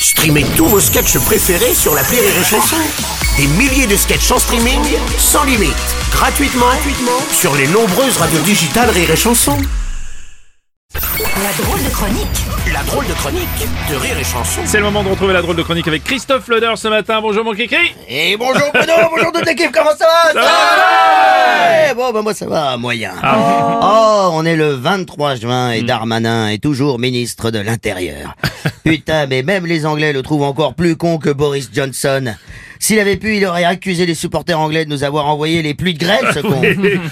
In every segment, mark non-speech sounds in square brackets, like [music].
Streamez tous vos sketchs préférés sur la Rire et Chanson. Des milliers de sketchs en streaming, sans limite, gratuitement, gratuitement sur les nombreuses radios digitales Rire et Chanson. La drôle de chronique La drôle de chronique de Rire et Chanson. C'est le moment de retrouver la drôle de chronique avec Christophe Leder ce matin. Bonjour mon kiki Et bonjour Bruno, bonjour toute l'équipe, comment ça va Ça va Ouais, Bon, bah moi ça va, moyen. Ah. Oh, on est le 23 juin et Darmanin est toujours ministre de l'Intérieur. [laughs] Putain, mais même les Anglais le trouvent encore plus con que Boris Johnson. S'il avait pu, il aurait accusé les supporters anglais de nous avoir envoyé les pluies de grêle, ce con.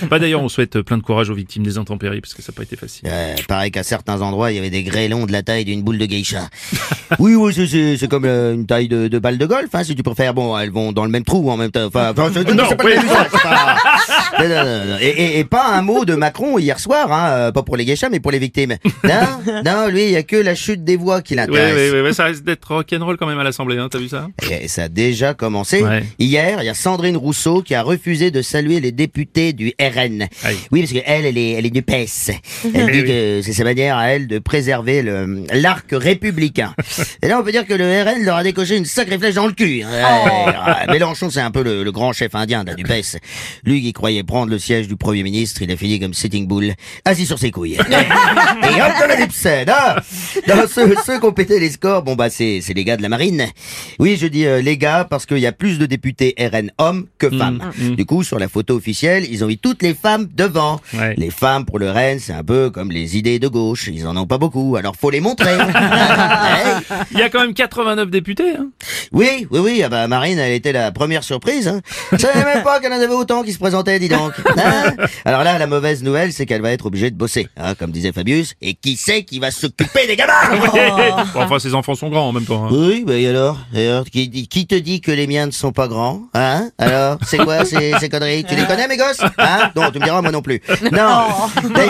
[laughs] Bah d'ailleurs on souhaite plein de courage aux victimes des intempéries parce que ça n'a pas été facile. Euh, pareil qu'à certains endroits, il y avait des grêlons de la taille d'une boule de geisha. [laughs] oui, oui, c'est- c'est c'est comme euh, une taille de, de balle de golf, hein, si tu préfères. Bon, elles vont dans le même trou en même temps. Enfin, enfin, c'est- Non, c'est pas oui. le même usage, c'est pas- Non, non, non, non. Et, et- et pas un mot de Macron hier soir, hein, euh, pas pour les geishas, mais pour les victimes. Non, non, lui, il y a que la chute des voix qui l'intéresse. oui, oui, oui, ça risque d'être rock'n'roll quand même à l'Assemblée, hein, t'as vu ça? Et ça a déjà commencé. Ouais. Hier, il y a Sandrine Rousseau qui a refusé de saluer les députés du RN. Aïe. Oui, parce qu'elle, elle est, elle est du PES. Elle Eh dit que c'est sa manière à elle de préserver le, l'arc républicain. [laughs] Et là, on peut dire que le RN leur a décoché une sacrée flèche dans le cul. hein. Ouais, ouais. Mélenchon, c'est un peu le, le grand chef indien là, du PES. Lui croyait prendre le siège du Premier ministre, il a fini comme Sitting Bull, assis sur ses couilles. [laughs] Et hop, de la dipsède, hein Non, ceux, ceux qui ont pété les scores, bon bah c'est, c'est les gars de la marine. Oui, je dis euh, les gars parce qu'il y a plus de députés RN hommes que femmes. Du coup, sur la photo officielle, ils ont mis toutes les femmes devant. Ouais. Les femmes pour le RN, c'est un peu comme les idées de gauche. Ils en ont pas beaucoup, alors faut les montrer. [laughs] Il y a quand même 89 députés, hein Oui, oui, oui, ah bah Marine, elle était la première surprise. Hein. Je savais même pas qu'elle en avait autant qui se présentaient, dis donc. [laughs] Hein Alors là, la mauvaise nouvelle, c'est qu'elle va être obligée de bosser, hein, comme disait Fabius. Et qui c'est qui va s'occuper des gamins [laughs] Bon, Enfin, ses enfants sont grands en même temps. hein. Oui, bah et alors, et alors qui, qui te dit que les miens ne sont pas grands Hein? Alors, c'est quoi ces, ces conneries? Tu les connais, mes gosses? Hein? Non, tu me diras, moi non plus. [laughs] Non,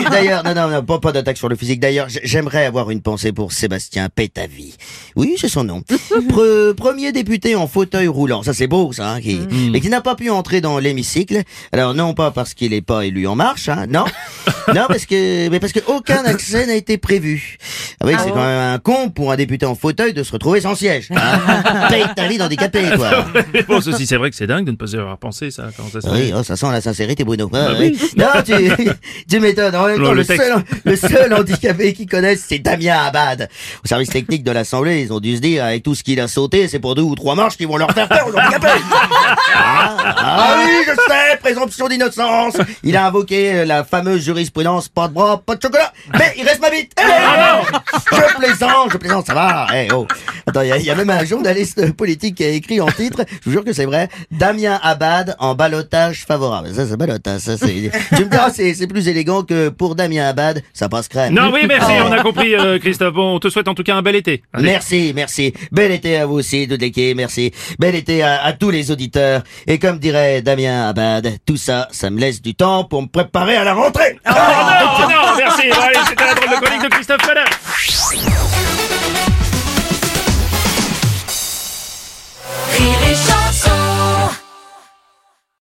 D'ailleurs- non, non, non, pas, pas d'attaque sur le physique. D'ailleurs, j'aimerais avoir une pensée pour Sébastien Pétavie. Oui, c'est son nom. Pre- premier député en fauteuil roulant, ça c'est beau, ça, hein, qui, mais qui n'a pas pu entrer dans l'hémicycle. Alors non pas parce qu'il n'est pas élu en marche, hein, non, non parce que, mais parce que aucun accès n'a été prévu. Ah oui, c'est quand même un con pour un député en fauteuil de se retrouver sans siège. [laughs] Hein. Paye ta vie d'handicapé, [laughs] quoi. bon, ceci c'est vrai que c'est dingue de ne pas y avoir pensé ça. Oui, oh, ça sent la sincérité, Bruno. Ah, Bah oui. Non, tu, [laughs] tu m'étonnes. En même Non, temps, le seul, le seul handicapé qu'ils connaissent, c'est Damien Abad. Au service technique de l'Assemblée, ils ont dû se dire, avec tout ce qu'il a sauté, c'est pour deux ou trois marches qu'ils vont leur faire peur aux handicapés. ah, ah oui, je sais, présomption d'innocence. Il a invoqué la fameuse jurisprudence, pas de bras, pas de chocolat, mais il reste ma bite. Eh, je plaisante, je plaisante, ça va. Eh, oh. Attends, il y, y a même un journaliste politique qui a écrit en titre, je vous jure que c'est vrai, Damien Abad en balotage favorable. Ça, c'est balotage, ça, c'est, tu me diras, c'est, c'est plus élégant que pour Damien Abad, ça passe crème. Non, oui, merci, on a compris, euh, Christophe. Bon, on te souhaite en tout cas un bel été. Allez. Merci, merci. Bel été à vous aussi, l'équipe, merci. Bel été à, à tous les auditeurs. Et comme dirait Damien Abad, tout ça, ça me laisse du temps pour me préparer à la rentrée. Oh, non, oh non, oh oh merci. Allez, c'était la drôle de chronique de Christophe Panard.